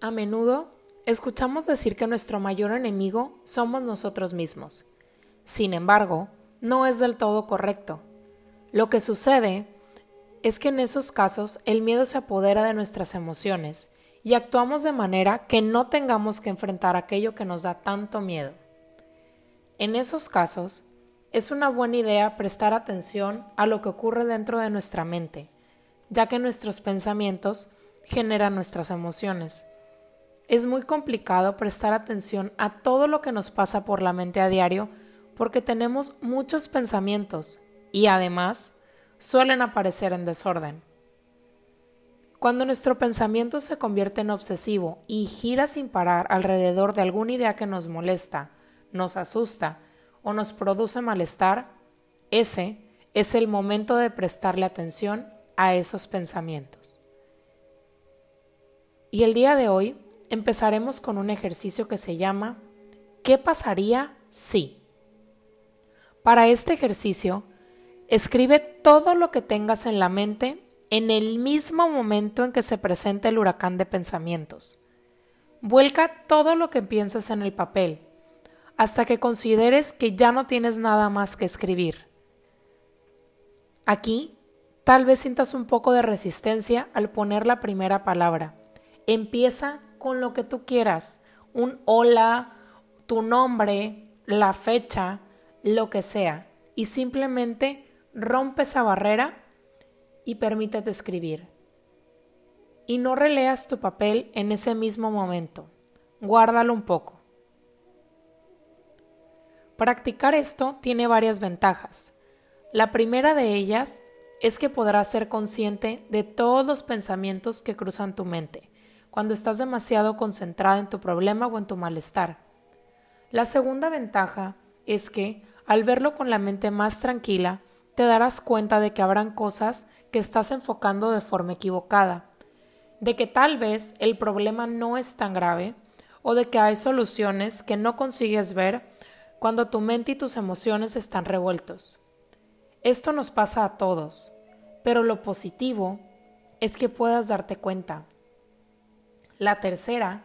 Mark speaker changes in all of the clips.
Speaker 1: A menudo escuchamos decir que nuestro mayor enemigo somos nosotros mismos. Sin embargo, no es del todo correcto. Lo que sucede es que en esos casos el miedo se apodera de nuestras emociones y actuamos de manera que no tengamos que enfrentar aquello que nos da tanto miedo. En esos casos, es una buena idea prestar atención a lo que ocurre dentro de nuestra mente, ya que nuestros pensamientos generan nuestras emociones. Es muy complicado prestar atención a todo lo que nos pasa por la mente a diario porque tenemos muchos pensamientos y además suelen aparecer en desorden. Cuando nuestro pensamiento se convierte en obsesivo y gira sin parar alrededor de alguna idea que nos molesta, nos asusta o nos produce malestar, ese es el momento de prestarle atención a esos pensamientos. Y el día de hoy empezaremos con un ejercicio que se llama ¿Qué pasaría si? Para este ejercicio, escribe todo lo que tengas en la mente en el mismo momento en que se presente el huracán de pensamientos. Vuelca todo lo que piensas en el papel, hasta que consideres que ya no tienes nada más que escribir. Aquí, tal vez sientas un poco de resistencia al poner la primera palabra. Empieza con lo que tú quieras, un hola, tu nombre, la fecha, lo que sea, y simplemente rompe esa barrera y permítete escribir. Y no releas tu papel en ese mismo momento, guárdalo un poco. Practicar esto tiene varias ventajas. La primera de ellas es que podrás ser consciente de todos los pensamientos que cruzan tu mente cuando estás demasiado concentrada en tu problema o en tu malestar. La segunda ventaja es que, al verlo con la mente más tranquila, te darás cuenta de que habrán cosas que estás enfocando de forma equivocada, de que tal vez el problema no es tan grave o de que hay soluciones que no consigues ver cuando tu mente y tus emociones están revueltos. Esto nos pasa a todos, pero lo positivo es que puedas darte cuenta la tercera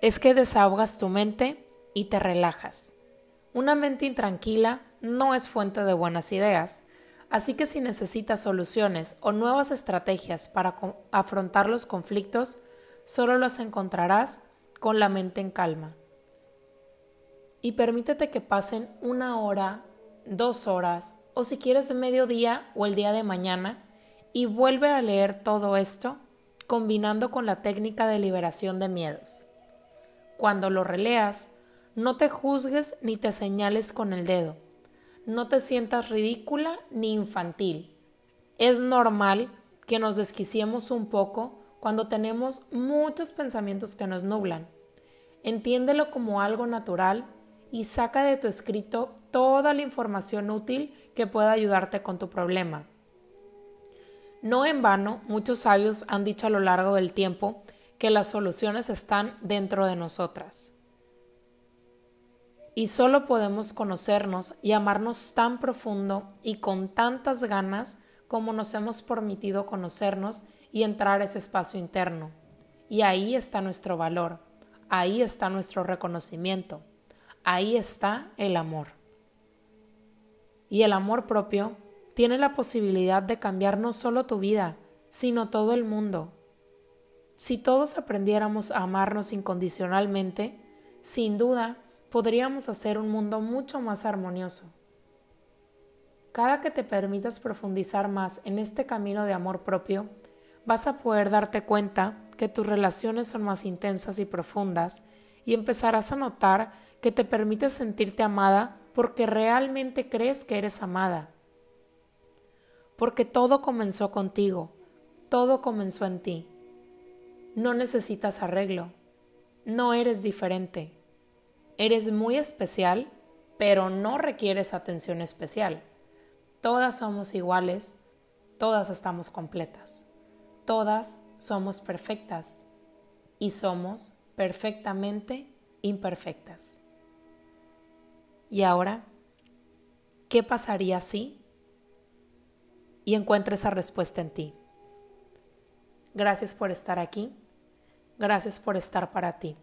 Speaker 1: es que desahogas tu mente y te relajas. Una mente intranquila no es fuente de buenas ideas, así que si necesitas soluciones o nuevas estrategias para afrontar los conflictos, solo las encontrarás con la mente en calma. Y permítete que pasen una hora, dos horas, o si quieres medio día o el día de mañana, y vuelve a leer todo esto combinando con la técnica de liberación de miedos. Cuando lo releas, no te juzgues ni te señales con el dedo. No te sientas ridícula ni infantil. Es normal que nos desquiciemos un poco cuando tenemos muchos pensamientos que nos nublan. Entiéndelo como algo natural y saca de tu escrito toda la información útil que pueda ayudarte con tu problema. No en vano, muchos sabios han dicho a lo largo del tiempo que las soluciones están dentro de nosotras. Y solo podemos conocernos y amarnos tan profundo y con tantas ganas como nos hemos permitido conocernos y entrar a ese espacio interno. Y ahí está nuestro valor, ahí está nuestro reconocimiento, ahí está el amor. Y el amor propio tiene la posibilidad de cambiar no solo tu vida, sino todo el mundo. Si todos aprendiéramos a amarnos incondicionalmente, sin duda podríamos hacer un mundo mucho más armonioso. Cada que te permitas profundizar más en este camino de amor propio, vas a poder darte cuenta que tus relaciones son más intensas y profundas y empezarás a notar que te permites sentirte amada porque realmente crees que eres amada porque todo comenzó contigo, todo comenzó en ti. No necesitas arreglo, no eres diferente. Eres muy especial, pero no requieres atención especial. Todas somos iguales, todas estamos completas, todas somos perfectas y somos perfectamente imperfectas. Y ahora, ¿qué pasaría si y encuentre esa respuesta en ti. Gracias por estar aquí Gracias por estar para ti.